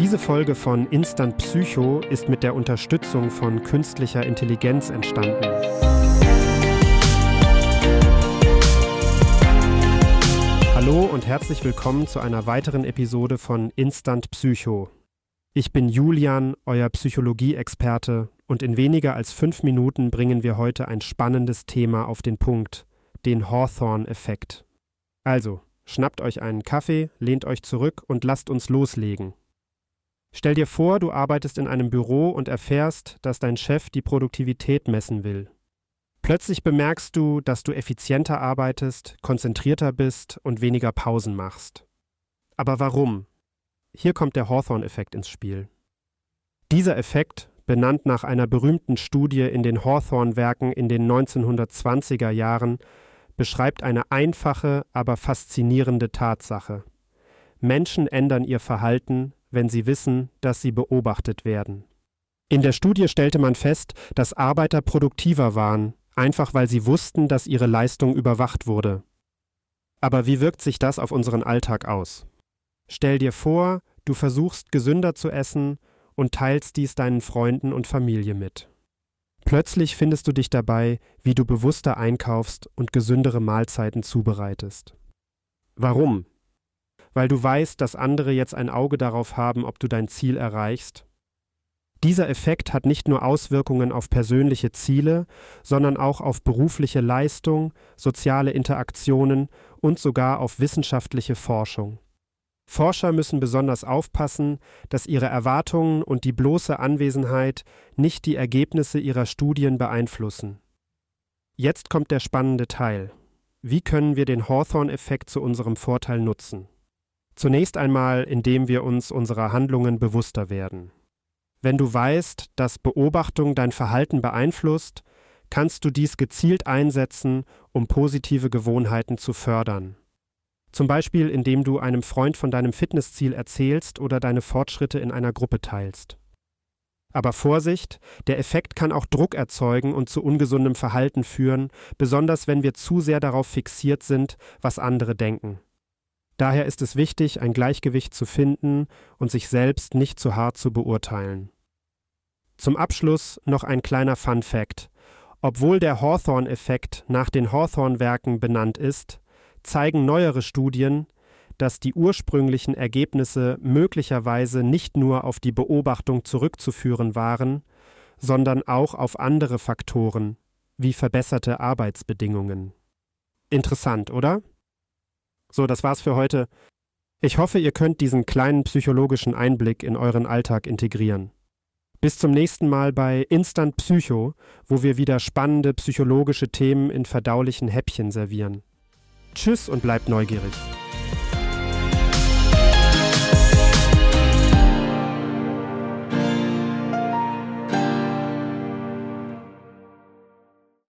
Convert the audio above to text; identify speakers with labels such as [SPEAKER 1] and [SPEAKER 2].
[SPEAKER 1] Diese Folge von Instant Psycho ist mit der Unterstützung von künstlicher Intelligenz entstanden. Hallo und herzlich willkommen zu einer weiteren Episode von Instant Psycho. Ich bin Julian, euer Psychologie-Experte, und in weniger als fünf Minuten bringen wir heute ein spannendes Thema auf den Punkt, den Hawthorne-Effekt. Also, schnappt euch einen Kaffee, lehnt euch zurück und lasst uns loslegen. Stell dir vor, du arbeitest in einem Büro und erfährst, dass dein Chef die Produktivität messen will. Plötzlich bemerkst du, dass du effizienter arbeitest, konzentrierter bist und weniger Pausen machst. Aber warum? Hier kommt der Hawthorne-Effekt ins Spiel. Dieser Effekt, benannt nach einer berühmten Studie in den Hawthorne-Werken in den 1920er Jahren, beschreibt eine einfache, aber faszinierende Tatsache. Menschen ändern ihr Verhalten, wenn sie wissen, dass sie beobachtet werden. In der Studie stellte man fest, dass Arbeiter produktiver waren, einfach weil sie wussten, dass ihre Leistung überwacht wurde. Aber wie wirkt sich das auf unseren Alltag aus? Stell dir vor, du versuchst gesünder zu essen und teilst dies deinen Freunden und Familie mit. Plötzlich findest du dich dabei, wie du bewusster einkaufst und gesündere Mahlzeiten zubereitest. Warum? Weil du weißt, dass andere jetzt ein Auge darauf haben, ob du dein Ziel erreichst? Dieser Effekt hat nicht nur Auswirkungen auf persönliche Ziele, sondern auch auf berufliche Leistung, soziale Interaktionen und sogar auf wissenschaftliche Forschung. Forscher müssen besonders aufpassen, dass ihre Erwartungen und die bloße Anwesenheit nicht die Ergebnisse ihrer Studien beeinflussen. Jetzt kommt der spannende Teil. Wie können wir den Hawthorne-Effekt zu unserem Vorteil nutzen? Zunächst einmal, indem wir uns unserer Handlungen bewusster werden. Wenn du weißt, dass Beobachtung dein Verhalten beeinflusst, kannst du dies gezielt einsetzen, um positive Gewohnheiten zu fördern. Zum Beispiel, indem du einem Freund von deinem Fitnessziel erzählst oder deine Fortschritte in einer Gruppe teilst. Aber Vorsicht, der Effekt kann auch Druck erzeugen und zu ungesundem Verhalten führen, besonders wenn wir zu sehr darauf fixiert sind, was andere denken. Daher ist es wichtig, ein Gleichgewicht zu finden und sich selbst nicht zu hart zu beurteilen. Zum Abschluss noch ein kleiner Fun Fact. Obwohl der Hawthorne-Effekt nach den Hawthorne-Werken benannt ist, zeigen neuere Studien, dass die ursprünglichen Ergebnisse möglicherweise nicht nur auf die Beobachtung zurückzuführen waren, sondern auch auf andere Faktoren, wie verbesserte Arbeitsbedingungen. Interessant, oder? So, das war's für heute. Ich hoffe, ihr könnt diesen kleinen psychologischen Einblick in euren Alltag integrieren. Bis zum nächsten Mal bei Instant Psycho, wo wir wieder spannende psychologische Themen in verdaulichen Häppchen servieren. Tschüss und bleibt neugierig.